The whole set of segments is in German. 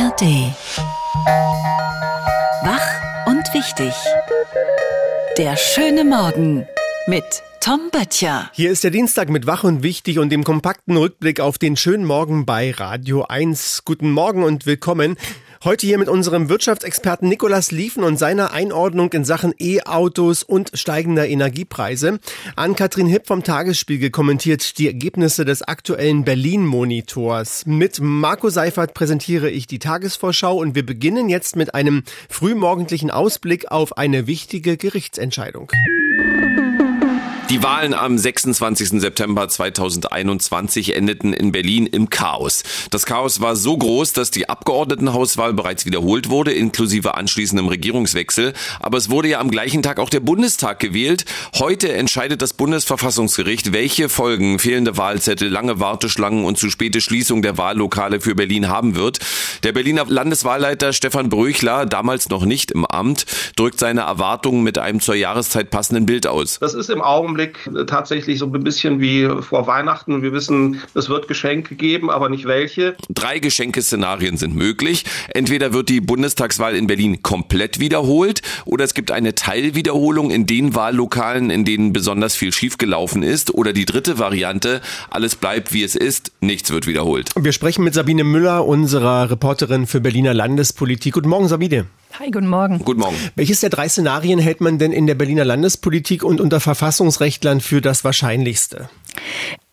ARD. Wach und wichtig. Der schöne Morgen mit Tom Böttcher. Hier ist der Dienstag mit Wach und Wichtig und dem kompakten Rückblick auf den schönen Morgen bei Radio 1. Guten Morgen und willkommen. Heute hier mit unserem Wirtschaftsexperten Nikolas Liefen und seiner Einordnung in Sachen E-Autos und steigender Energiepreise. Ann-Kathrin Hipp vom Tagesspiegel kommentiert die Ergebnisse des aktuellen Berlin-Monitors. Mit Marco Seifert präsentiere ich die Tagesvorschau und wir beginnen jetzt mit einem frühmorgendlichen Ausblick auf eine wichtige Gerichtsentscheidung. Die Wahlen am 26. September 2021 endeten in Berlin im Chaos. Das Chaos war so groß, dass die Abgeordnetenhauswahl bereits wiederholt wurde, inklusive anschließendem Regierungswechsel. Aber es wurde ja am gleichen Tag auch der Bundestag gewählt. Heute entscheidet das Bundesverfassungsgericht, welche Folgen fehlende Wahlzettel, lange Warteschlangen und zu späte Schließung der Wahllokale für Berlin haben wird. Der Berliner Landeswahlleiter Stefan Brüchler, damals noch nicht im Amt, drückt seine Erwartungen mit einem zur Jahreszeit passenden Bild aus. Das ist im Augenblick Augenblick tatsächlich so ein bisschen wie vor Weihnachten. Wir wissen, es wird Geschenke geben, aber nicht welche. Drei Geschenkeszenarien sind möglich. Entweder wird die Bundestagswahl in Berlin komplett wiederholt oder es gibt eine Teilwiederholung in den Wahllokalen, in denen besonders viel schiefgelaufen ist. Oder die dritte Variante, alles bleibt wie es ist, nichts wird wiederholt. Wir sprechen mit Sabine Müller, unserer Reporterin für Berliner Landespolitik. Guten Morgen, Sabine. Hi, guten Morgen. Guten Morgen. Welches der drei Szenarien hält man denn in der Berliner Landespolitik und unter Verfassungsrechtlern für das Wahrscheinlichste?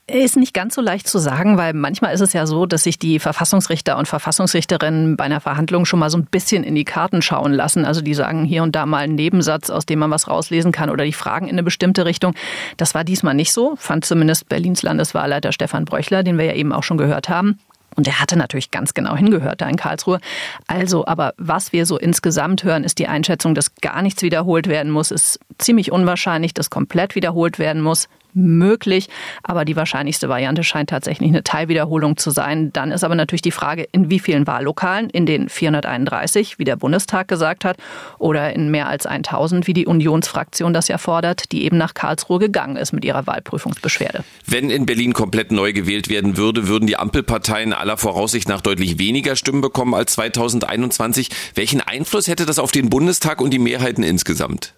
Ist nicht ganz so leicht zu sagen, weil manchmal ist es ja so, dass sich die Verfassungsrichter und Verfassungsrichterinnen bei einer Verhandlung schon mal so ein bisschen in die Karten schauen lassen. Also die sagen hier und da mal einen Nebensatz, aus dem man was rauslesen kann oder die fragen in eine bestimmte Richtung. Das war diesmal nicht so, fand zumindest Berlins Landeswahlleiter Stefan Bröchler, den wir ja eben auch schon gehört haben. Und er hatte natürlich ganz genau hingehört da in Karlsruhe. Also, aber was wir so insgesamt hören, ist die Einschätzung, dass gar nichts wiederholt werden muss. Ist ziemlich unwahrscheinlich, dass komplett wiederholt werden muss möglich, aber die wahrscheinlichste Variante scheint tatsächlich eine Teilwiederholung zu sein. Dann ist aber natürlich die Frage, in wie vielen Wahllokalen, in den 431, wie der Bundestag gesagt hat, oder in mehr als 1000, wie die Unionsfraktion das ja fordert, die eben nach Karlsruhe gegangen ist mit ihrer Wahlprüfungsbeschwerde. Wenn in Berlin komplett neu gewählt werden würde, würden die Ampelparteien aller Voraussicht nach deutlich weniger Stimmen bekommen als 2021. Welchen Einfluss hätte das auf den Bundestag und die Mehrheiten insgesamt?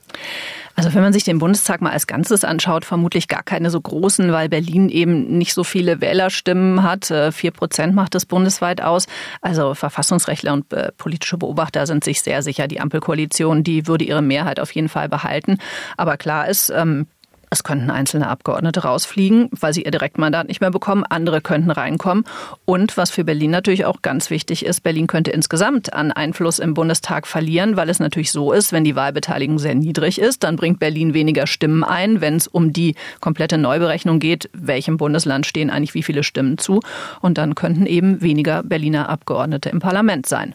Also wenn man sich den Bundestag mal als Ganzes anschaut, vermutlich gar keine so großen, weil Berlin eben nicht so viele Wählerstimmen hat. Äh, vier Prozent macht es bundesweit aus. Also Verfassungsrechtler und äh, politische Beobachter sind sich sehr sicher, die Ampelkoalition, die würde ihre Mehrheit auf jeden Fall behalten. Aber klar ist, ähm, es könnten einzelne Abgeordnete rausfliegen, weil sie ihr Direktmandat nicht mehr bekommen. Andere könnten reinkommen. Und was für Berlin natürlich auch ganz wichtig ist, Berlin könnte insgesamt an Einfluss im Bundestag verlieren, weil es natürlich so ist, wenn die Wahlbeteiligung sehr niedrig ist, dann bringt Berlin weniger Stimmen ein. Wenn es um die komplette Neuberechnung geht, welchem Bundesland stehen eigentlich wie viele Stimmen zu. Und dann könnten eben weniger Berliner Abgeordnete im Parlament sein.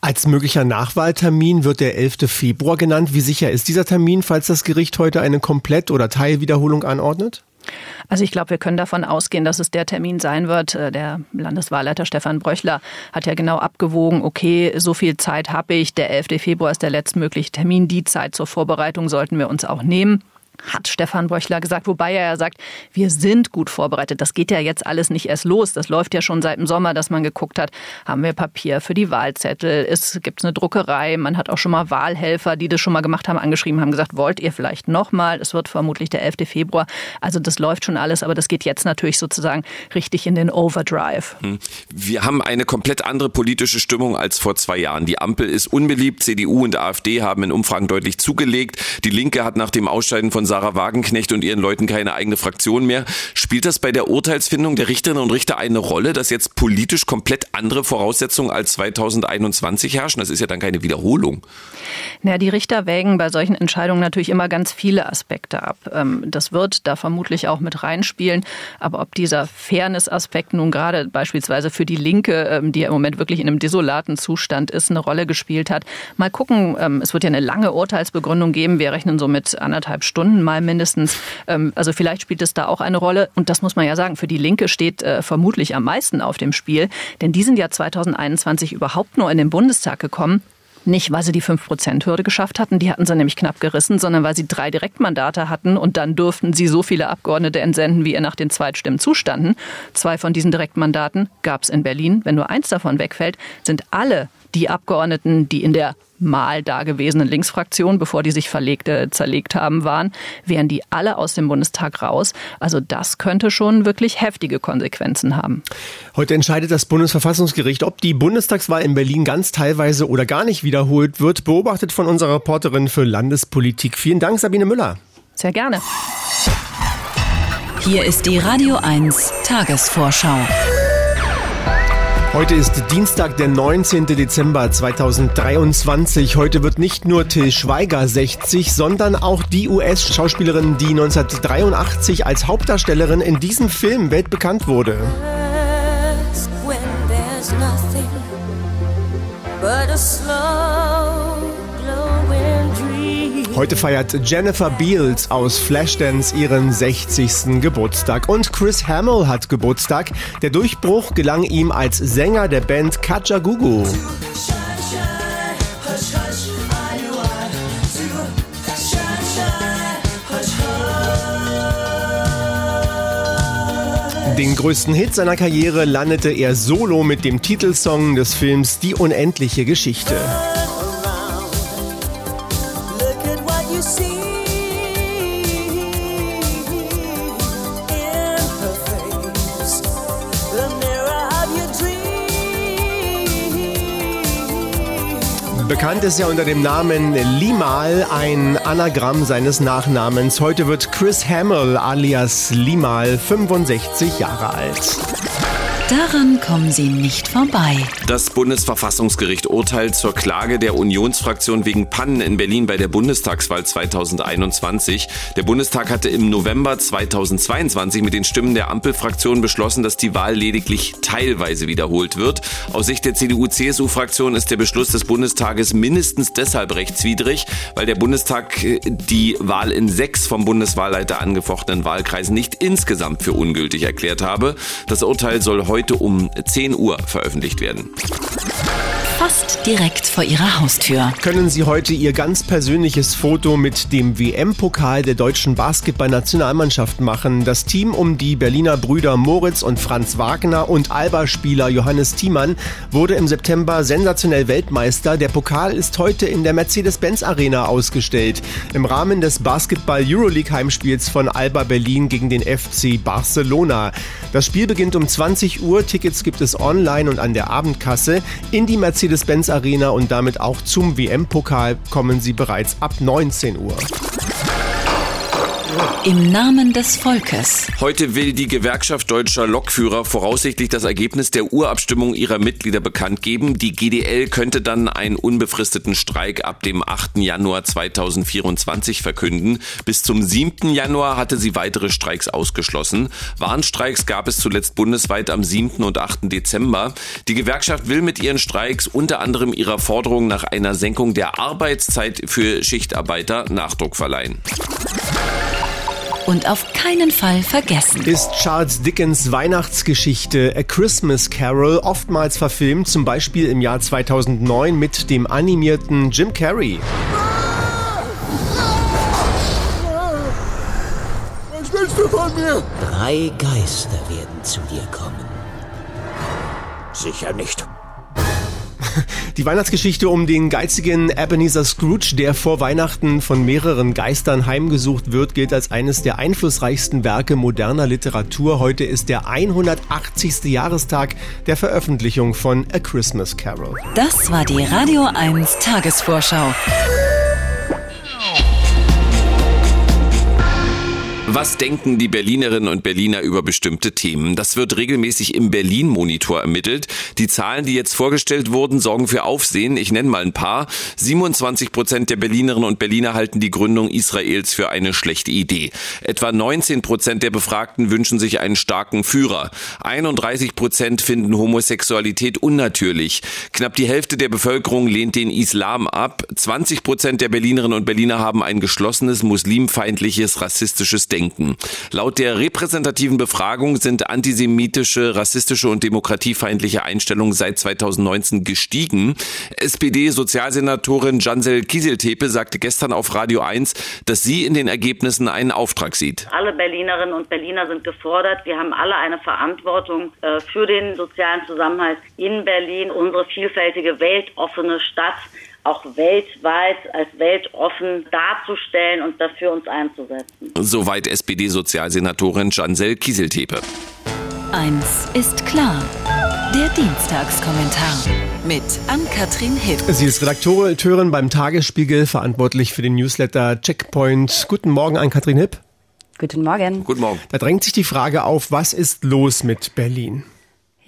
Als möglicher Nachwahltermin wird der 11. Februar genannt. Wie sicher ist dieser Termin, falls das Gericht heute eine Komplett- oder Teilwiederholung anordnet? Also ich glaube, wir können davon ausgehen, dass es der Termin sein wird. Äh, der Landeswahlleiter Stefan Bröchler hat ja genau abgewogen, okay, so viel Zeit habe ich. Der 11. Februar ist der letztmögliche Termin. Die Zeit zur Vorbereitung sollten wir uns auch nehmen hat Stefan Bröchler gesagt, wobei er ja sagt, wir sind gut vorbereitet. Das geht ja jetzt alles nicht erst los. Das läuft ja schon seit dem Sommer, dass man geguckt hat, haben wir Papier für die Wahlzettel, es gibt eine Druckerei, man hat auch schon mal Wahlhelfer, die das schon mal gemacht haben, angeschrieben, haben gesagt, wollt ihr vielleicht nochmal? Es wird vermutlich der 11. Februar. Also das läuft schon alles, aber das geht jetzt natürlich sozusagen richtig in den Overdrive. Hm. Wir haben eine komplett andere politische Stimmung als vor zwei Jahren. Die Ampel ist unbeliebt, CDU und AfD haben in Umfragen deutlich zugelegt. Die Linke hat nach dem Ausscheiden von Sarah Wagenknecht und ihren Leuten keine eigene Fraktion mehr. Spielt das bei der Urteilsfindung der Richterinnen und Richter eine Rolle, dass jetzt politisch komplett andere Voraussetzungen als 2021 herrschen? Das ist ja dann keine Wiederholung. Naja, die Richter wägen bei solchen Entscheidungen natürlich immer ganz viele Aspekte ab. Ähm, das wird da vermutlich auch mit reinspielen. Aber ob dieser Fairness-Aspekt nun gerade beispielsweise für die Linke, ähm, die ja im Moment wirklich in einem desolaten Zustand ist, eine Rolle gespielt hat, mal gucken. Ähm, es wird ja eine lange Urteilsbegründung geben. Wir rechnen so mit anderthalb Stunden mal mindestens. Ähm, also vielleicht spielt es da auch eine Rolle. Und das muss man ja sagen, für die Linke steht äh, vermutlich am meisten auf dem Spiel. Denn die sind ja 2021 überhaupt nur in den Bundestag gekommen Nicht, weil sie die 5-Prozent-Hürde geschafft hatten, die hatten sie nämlich knapp gerissen, sondern weil sie drei Direktmandate hatten und dann durften sie so viele Abgeordnete entsenden, wie ihr nach den Zweitstimmen zustanden. Zwei von diesen Direktmandaten gab es in Berlin. Wenn nur eins davon wegfällt, sind alle die Abgeordneten, die in der mal dagewesenen Linksfraktion, bevor die sich verlegte, zerlegt haben, waren, wären die alle aus dem Bundestag raus. Also das könnte schon wirklich heftige Konsequenzen haben. Heute entscheidet das Bundesverfassungsgericht, ob die Bundestagswahl in Berlin ganz teilweise oder gar nicht wiederholt wird. Beobachtet von unserer Reporterin für Landespolitik. Vielen Dank, Sabine Müller. Sehr gerne. Hier ist die Radio 1 Tagesvorschau. Heute ist Dienstag, der 19. Dezember 2023. Heute wird nicht nur Till Schweiger 60, sondern auch die US-Schauspielerin, die 1983 als Hauptdarstellerin in diesem Film weltbekannt wurde. Heute feiert Jennifer Beals aus Flashdance ihren 60. Geburtstag und Chris Hamill hat Geburtstag. Der Durchbruch gelang ihm als Sänger der Band Kajagoogoo. Den größten Hit seiner Karriere landete er solo mit dem Titelsong des Films Die unendliche Geschichte. Ist er unter dem Namen Limal, ein Anagramm seines Nachnamens. Heute wird Chris Hamill alias Limal 65 Jahre alt. Daran kommen Sie nicht vorbei. Das Bundesverfassungsgericht urteilt zur Klage der Unionsfraktion wegen Pannen in Berlin bei der Bundestagswahl 2021. Der Bundestag hatte im November 2022 mit den Stimmen der Ampelfraktion beschlossen, dass die Wahl lediglich teilweise wiederholt wird. Aus Sicht der CDU-CSU-Fraktion ist der Beschluss des Bundestages mindestens deshalb rechtswidrig, weil der Bundestag äh, die Wahl in sechs vom Bundeswahlleiter angefochtenen Wahlkreisen nicht insgesamt für ungültig erklärt habe. Das Urteil soll heute um 10 Uhr veröffentlicht werden fast direkt vor ihrer Haustür. Können Sie heute Ihr ganz persönliches Foto mit dem WM-Pokal der deutschen Basketballnationalmannschaft machen? Das Team um die Berliner Brüder Moritz und Franz Wagner und Alba-Spieler Johannes Thiemann wurde im September sensationell Weltmeister. Der Pokal ist heute in der Mercedes-Benz Arena ausgestellt. Im Rahmen des Basketball-Euroleague-Heimspiels von Alba Berlin gegen den FC Barcelona. Das Spiel beginnt um 20 Uhr. Tickets gibt es online und an der Abendkasse. In die Mercedes Mercedes-Benz Arena und damit auch zum WM-Pokal kommen sie bereits ab 19 Uhr. Im Namen des Volkes. Heute will die Gewerkschaft deutscher Lokführer voraussichtlich das Ergebnis der Urabstimmung ihrer Mitglieder bekannt geben. Die GDL könnte dann einen unbefristeten Streik ab dem 8. Januar 2024 verkünden. Bis zum 7. Januar hatte sie weitere Streiks ausgeschlossen. Warnstreiks gab es zuletzt bundesweit am 7. und 8. Dezember. Die Gewerkschaft will mit ihren Streiks unter anderem ihrer Forderung nach einer Senkung der Arbeitszeit für Schichtarbeiter Nachdruck verleihen und auf keinen Fall vergessen. Ist Charles Dickens Weihnachtsgeschichte A Christmas Carol oftmals verfilmt, zum Beispiel im Jahr 2009 mit dem animierten Jim Carrey. Was willst du von mir? Drei Geister werden zu dir kommen. Sicher nicht. Die Weihnachtsgeschichte um den geizigen Ebenezer Scrooge, der vor Weihnachten von mehreren Geistern heimgesucht wird, gilt als eines der einflussreichsten Werke moderner Literatur. Heute ist der 180. Jahrestag der Veröffentlichung von A Christmas Carol. Das war die Radio 1 Tagesvorschau. Was denken die Berlinerinnen und Berliner über bestimmte Themen? Das wird regelmäßig im Berlin-Monitor ermittelt. Die Zahlen, die jetzt vorgestellt wurden, sorgen für Aufsehen. Ich nenne mal ein paar. 27 Prozent der Berlinerinnen und Berliner halten die Gründung Israels für eine schlechte Idee. Etwa 19 Prozent der Befragten wünschen sich einen starken Führer. 31 Prozent finden Homosexualität unnatürlich. Knapp die Hälfte der Bevölkerung lehnt den Islam ab. 20 Prozent der Berlinerinnen und Berliner haben ein geschlossenes, muslimfeindliches, rassistisches Denken einschränken. Laut der repräsentativen Befragung sind antisemitische, rassistische und demokratiefeindliche Einstellungen seit 2019 gestiegen. SPD-Sozialsenatorin Jansel Kieseltepe sagte gestern auf Radio 1, dass sie in den Ergebnissen einen Auftrag sieht. Alle Berlinerinnen und Berliner sind gefordert. Wir haben alle eine Verantwortung äh, für den sozialen Zusammenhalt in Berlin, unsere vielfältige, weltoffene Stadt auch weltweit als weltoffen darzustellen und dafür uns einzusetzen. Soweit SPD-Sozialsenatorin Jansel Kieseltepe. Eins ist klar. Der Dienstagskommentar mit Ann-Kathrin Hipp. Sie ist Redakteurin beim Tagesspiegel, verantwortlich für den Newsletter Checkpoint. Guten Morgen, Ann-Kathrin Hipp. Guten Morgen. Guten Morgen. Da drängt sich die Frage auf, was ist los mit Berlin?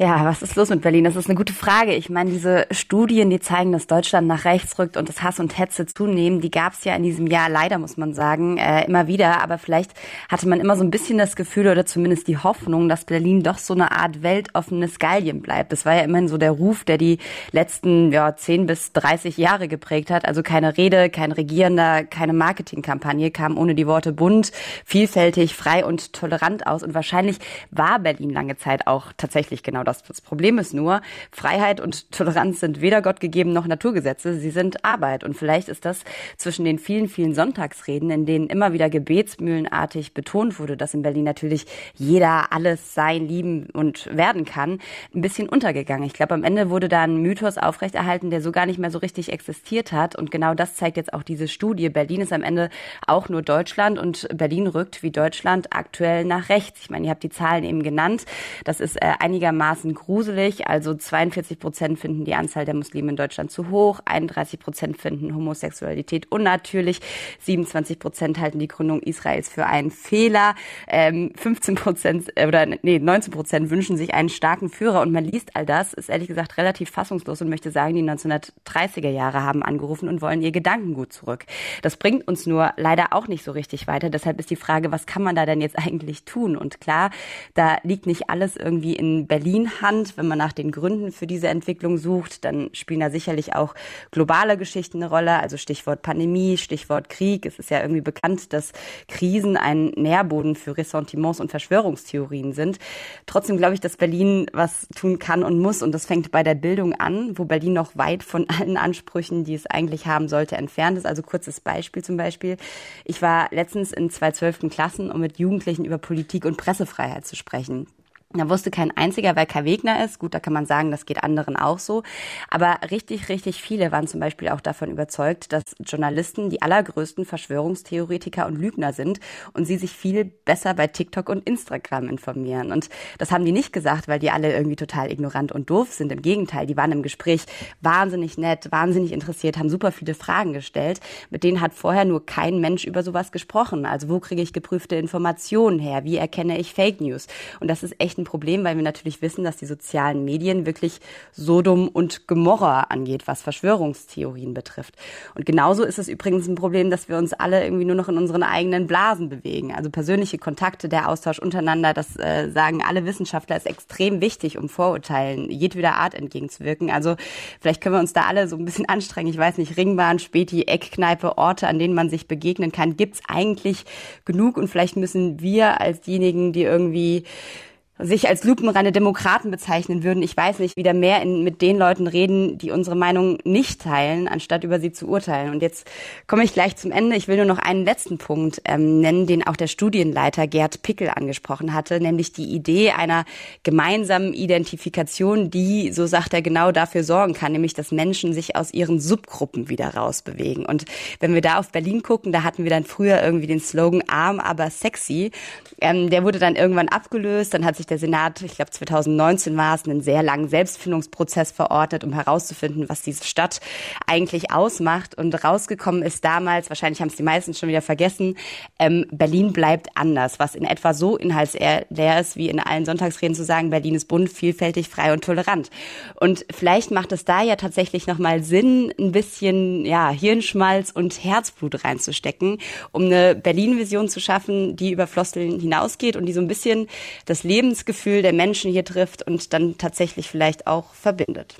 Ja, was ist los mit Berlin? Das ist eine gute Frage. Ich meine, diese Studien, die zeigen, dass Deutschland nach rechts rückt und das Hass und Hetze zunehmen, die gab es ja in diesem Jahr leider, muss man sagen, äh, immer wieder. Aber vielleicht hatte man immer so ein bisschen das Gefühl oder zumindest die Hoffnung, dass Berlin doch so eine Art weltoffenes Gallien bleibt. Das war ja immerhin so der Ruf, der die letzten ja, 10 bis 30 Jahre geprägt hat. Also keine Rede, kein Regierender, keine Marketingkampagne kam ohne die Worte bunt, vielfältig, frei und tolerant aus. Und wahrscheinlich war Berlin lange Zeit auch tatsächlich genau das das. Das Problem ist nur, Freiheit und Toleranz sind weder Gott gegeben noch Naturgesetze, sie sind Arbeit. Und vielleicht ist das zwischen den vielen, vielen Sonntagsreden, in denen immer wieder gebetsmühlenartig betont wurde, dass in Berlin natürlich jeder alles sein, lieben und werden kann, ein bisschen untergegangen. Ich glaube, am Ende wurde da ein Mythos aufrechterhalten, der so gar nicht mehr so richtig existiert hat. Und genau das zeigt jetzt auch diese Studie. Berlin ist am Ende auch nur Deutschland und Berlin rückt wie Deutschland aktuell nach rechts. Ich meine, ihr habt die Zahlen eben genannt. Das ist äh, einigermaßen einigermaßen gruselig. Also 42 Prozent finden die Anzahl der Muslime in Deutschland zu hoch, 31 Prozent finden Homosexualität unnatürlich, 27 Prozent halten die Gründung Israels für einen Fehler, ähm, 15 Prozent äh, oder nee 19 Prozent wünschen sich einen starken Führer und man liest all das, ist ehrlich gesagt relativ fassungslos und möchte sagen, die 1930er Jahre haben angerufen und wollen ihr Gedankengut zurück. Das bringt uns nur leider auch nicht so richtig weiter. Deshalb ist die Frage, was kann man da denn jetzt eigentlich tun? Und klar, da liegt nicht alles irgendwie in Berlin Hand. Wenn man nach den Gründen für diese Entwicklung sucht, dann spielen da sicherlich auch globale Geschichten eine Rolle. Also Stichwort Pandemie, Stichwort Krieg. Es ist ja irgendwie bekannt, dass Krisen ein Nährboden für Ressentiments und Verschwörungstheorien sind. Trotzdem glaube ich, dass Berlin was tun kann und muss. Und das fängt bei der Bildung an, wo Berlin noch weit von allen Ansprüchen, die es eigentlich haben sollte, entfernt ist. Also kurzes Beispiel zum Beispiel. Ich war letztens in zwei zwölften Klassen, um mit Jugendlichen über Politik und Pressefreiheit zu sprechen. Da wusste kein einziger, wer Kai Wegner ist. Gut, da kann man sagen, das geht anderen auch so. Aber richtig, richtig viele waren zum Beispiel auch davon überzeugt, dass Journalisten die allergrößten Verschwörungstheoretiker und Lügner sind und sie sich viel besser bei TikTok und Instagram informieren. Und das haben die nicht gesagt, weil die alle irgendwie total ignorant und doof sind. Im Gegenteil, die waren im Gespräch wahnsinnig nett, wahnsinnig interessiert, haben super viele Fragen gestellt. Mit denen hat vorher nur kein Mensch über sowas gesprochen. Also wo kriege ich geprüfte Informationen her? Wie erkenne ich Fake News? Und das ist echt ein Problem, weil wir natürlich wissen, dass die sozialen Medien wirklich Sodom und Gomorra angeht, was Verschwörungstheorien betrifft. Und genauso ist es übrigens ein Problem, dass wir uns alle irgendwie nur noch in unseren eigenen Blasen bewegen. Also persönliche Kontakte, der Austausch untereinander, das äh, sagen alle Wissenschaftler, ist extrem wichtig, um Vorurteilen jedweder Art entgegenzuwirken. Also vielleicht können wir uns da alle so ein bisschen anstrengen. Ich weiß nicht, Ringbahn, Späti, Eckkneipe, Orte, an denen man sich begegnen kann, gibt's eigentlich genug und vielleicht müssen wir als diejenigen, die irgendwie sich als lupenreine Demokraten bezeichnen würden, ich weiß nicht, wieder mehr in, mit den Leuten reden, die unsere Meinung nicht teilen, anstatt über sie zu urteilen. Und jetzt komme ich gleich zum Ende. Ich will nur noch einen letzten Punkt ähm, nennen, den auch der Studienleiter Gerd Pickel angesprochen hatte, nämlich die Idee einer gemeinsamen Identifikation, die, so sagt er, genau dafür sorgen kann, nämlich dass Menschen sich aus ihren Subgruppen wieder rausbewegen. Und wenn wir da auf Berlin gucken, da hatten wir dann früher irgendwie den Slogan arm, aber sexy. Ähm, der wurde dann irgendwann abgelöst, dann hat sich der Senat, ich glaube 2019 war es, einen sehr langen Selbstfindungsprozess verordnet, um herauszufinden, was diese Stadt eigentlich ausmacht. Und rausgekommen ist damals, wahrscheinlich haben es die meisten schon wieder vergessen, ähm, Berlin bleibt anders, was in etwa so inhaltsleer ist, wie in allen Sonntagsreden zu sagen, Berlin ist bunt, vielfältig, frei und tolerant. Und vielleicht macht es da ja tatsächlich nochmal Sinn, ein bisschen ja, Hirnschmalz und Herzblut reinzustecken, um eine Berlin-Vision zu schaffen, die über Floskeln hinausgeht und die so ein bisschen das Lebens Lebensgefühl der Menschen hier trifft und dann tatsächlich vielleicht auch verbindet.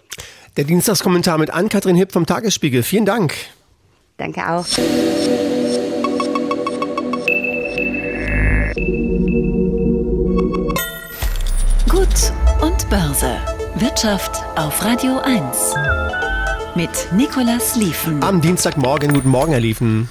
Der Dienstagskommentar mit Ann-Kathrin Hipp vom Tagesspiegel. Vielen Dank. Danke auch. Gut und Börse. Wirtschaft auf Radio 1. Mit Nicolas Liefen. Am Dienstagmorgen, guten Morgen, Herr Liefen.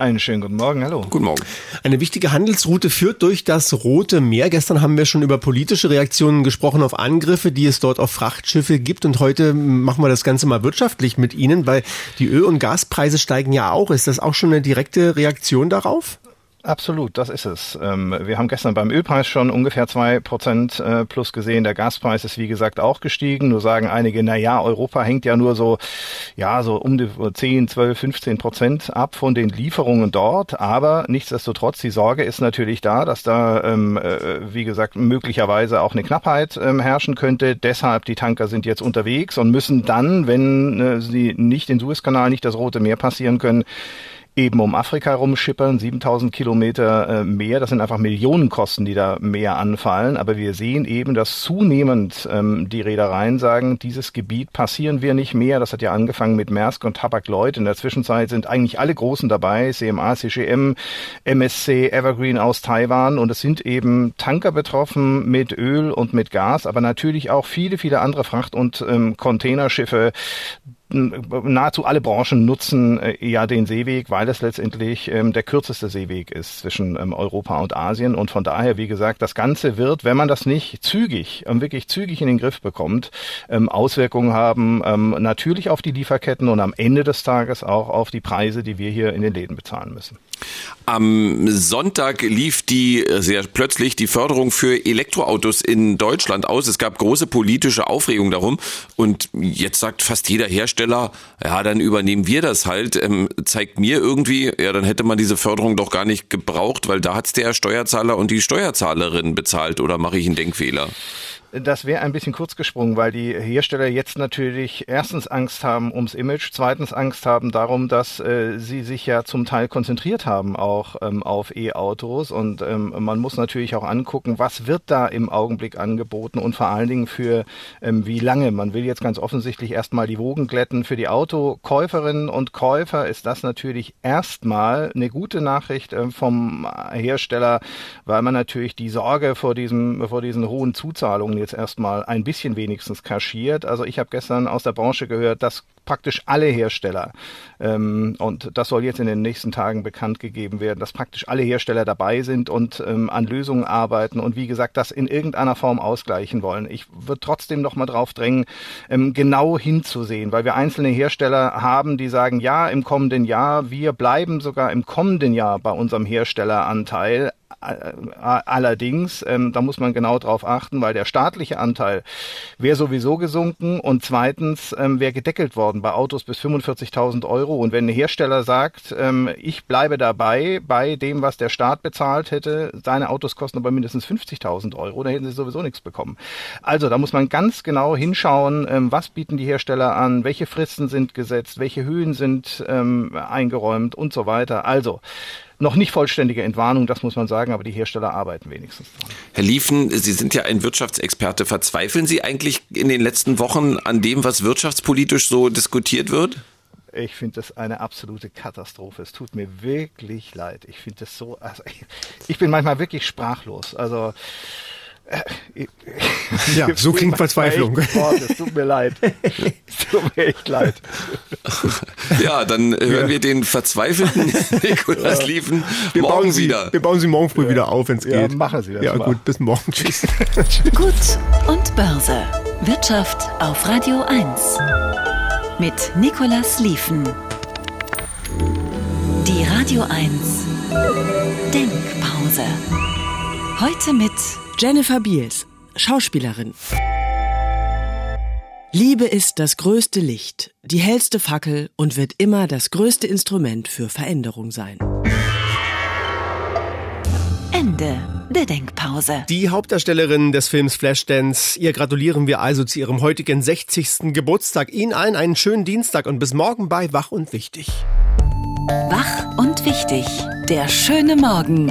Einen schönen guten Morgen, hallo. Guten Morgen. Eine wichtige Handelsroute führt durch das Rote Meer. Gestern haben wir schon über politische Reaktionen gesprochen auf Angriffe, die es dort auf Frachtschiffe gibt. Und heute machen wir das Ganze mal wirtschaftlich mit Ihnen, weil die Öl- und Gaspreise steigen ja auch. Ist das auch schon eine direkte Reaktion darauf? Absolut, das ist es. Ähm, wir haben gestern beim Ölpreis schon ungefähr zwei Prozent äh, plus gesehen. Der Gaspreis ist wie gesagt auch gestiegen. Nur sagen einige, na ja, Europa hängt ja nur so, ja, so um die 10, 12, 15 Prozent ab von den Lieferungen dort. Aber nichtsdestotrotz, die Sorge ist natürlich da, dass da, ähm, äh, wie gesagt, möglicherweise auch eine Knappheit ähm, herrschen könnte. Deshalb die Tanker sind jetzt unterwegs und müssen dann, wenn äh, sie nicht den Suezkanal, nicht das Rote Meer passieren können, eben um Afrika rumschippern, 7000 Kilometer äh, mehr. Das sind einfach Millionenkosten, die da mehr anfallen. Aber wir sehen eben, dass zunehmend ähm, die Reedereien sagen, dieses Gebiet passieren wir nicht mehr. Das hat ja angefangen mit Maersk und Hapag-Lloyd. In der Zwischenzeit sind eigentlich alle Großen dabei, CMA, CGM, MSC, Evergreen aus Taiwan. Und es sind eben Tanker betroffen mit Öl und mit Gas, aber natürlich auch viele, viele andere Fracht- und ähm, Containerschiffe, nahezu alle Branchen nutzen äh, ja den Seeweg, weil es letztendlich ähm, der kürzeste Seeweg ist zwischen ähm, Europa und Asien. Und von daher, wie gesagt, das Ganze wird, wenn man das nicht zügig, ähm, wirklich zügig in den Griff bekommt, ähm, Auswirkungen haben, ähm, natürlich auf die Lieferketten und am Ende des Tages auch auf die Preise, die wir hier in den Läden bezahlen müssen. Am Sonntag lief die äh, sehr plötzlich die Förderung für Elektroautos in Deutschland aus. Es gab große politische Aufregung darum. Und jetzt sagt fast jeder Hersteller, ja, dann übernehmen wir das halt. Ähm, zeigt mir irgendwie, ja, dann hätte man diese Förderung doch gar nicht gebraucht, weil da hat's der Steuerzahler und die Steuerzahlerin bezahlt. Oder mache ich einen Denkfehler? Das wäre ein bisschen kurz gesprungen, weil die Hersteller jetzt natürlich erstens Angst haben ums Image, zweitens Angst haben darum, dass äh, sie sich ja zum Teil konzentriert haben auch ähm, auf E-Autos und ähm, man muss natürlich auch angucken, was wird da im Augenblick angeboten und vor allen Dingen für ähm, wie lange. Man will jetzt ganz offensichtlich erstmal die Wogen glätten. Für die Autokäuferinnen und Käufer ist das natürlich erstmal eine gute Nachricht äh, vom Hersteller, weil man natürlich die Sorge vor diesem vor diesen hohen Zuzahlungen jetzt erstmal ein bisschen wenigstens kaschiert. Also ich habe gestern aus der Branche gehört, dass praktisch alle Hersteller, ähm, und das soll jetzt in den nächsten Tagen bekannt gegeben werden, dass praktisch alle Hersteller dabei sind und ähm, an Lösungen arbeiten und wie gesagt, das in irgendeiner Form ausgleichen wollen. Ich würde trotzdem noch mal drauf drängen, ähm, genau hinzusehen, weil wir einzelne Hersteller haben, die sagen, ja, im kommenden Jahr, wir bleiben sogar im kommenden Jahr bei unserem Herstelleranteil, Allerdings, ähm, da muss man genau drauf achten, weil der staatliche Anteil wäre sowieso gesunken und zweitens ähm, wäre gedeckelt worden bei Autos bis 45.000 Euro. Und wenn ein Hersteller sagt, ähm, ich bleibe dabei bei dem, was der Staat bezahlt hätte, seine Autos kosten aber mindestens 50.000 Euro, dann hätten sie sowieso nichts bekommen. Also da muss man ganz genau hinschauen, ähm, was bieten die Hersteller an, welche Fristen sind gesetzt, welche Höhen sind ähm, eingeräumt und so weiter. Also noch nicht vollständige Entwarnung, das muss man sagen, aber die Hersteller arbeiten wenigstens dran. Herr Liefen, Sie sind ja ein Wirtschaftsexperte. Verzweifeln Sie eigentlich in den letzten Wochen an dem, was wirtschaftspolitisch so diskutiert wird? Ich finde das eine absolute Katastrophe. Es tut mir wirklich leid. Ich finde das so, also ich, ich bin manchmal wirklich sprachlos. Also ja, so klingt Verzweiflung. Es tut mir leid. Es tut mir echt leid. Ja, dann hören wir den verzweifelten Nikolas Liefen wir morgen Sie, wieder. Wir bauen Sie morgen früh ja. wieder auf, wenn es ja, geht. machen Sie das Ja, mal. gut, bis morgen. Tschüss. Gut und Börse. Wirtschaft auf Radio 1. Mit Nikolas Liefen. Die Radio 1 Denkpause. Heute mit Jennifer Beals, Schauspielerin. Liebe ist das größte Licht, die hellste Fackel und wird immer das größte Instrument für Veränderung sein. Ende der Denkpause. Die Hauptdarstellerin des Films Flashdance, ihr gratulieren wir also zu ihrem heutigen 60. Geburtstag. Ihnen allen einen schönen Dienstag und bis morgen bei Wach und Wichtig. Wach und Wichtig. Der schöne Morgen.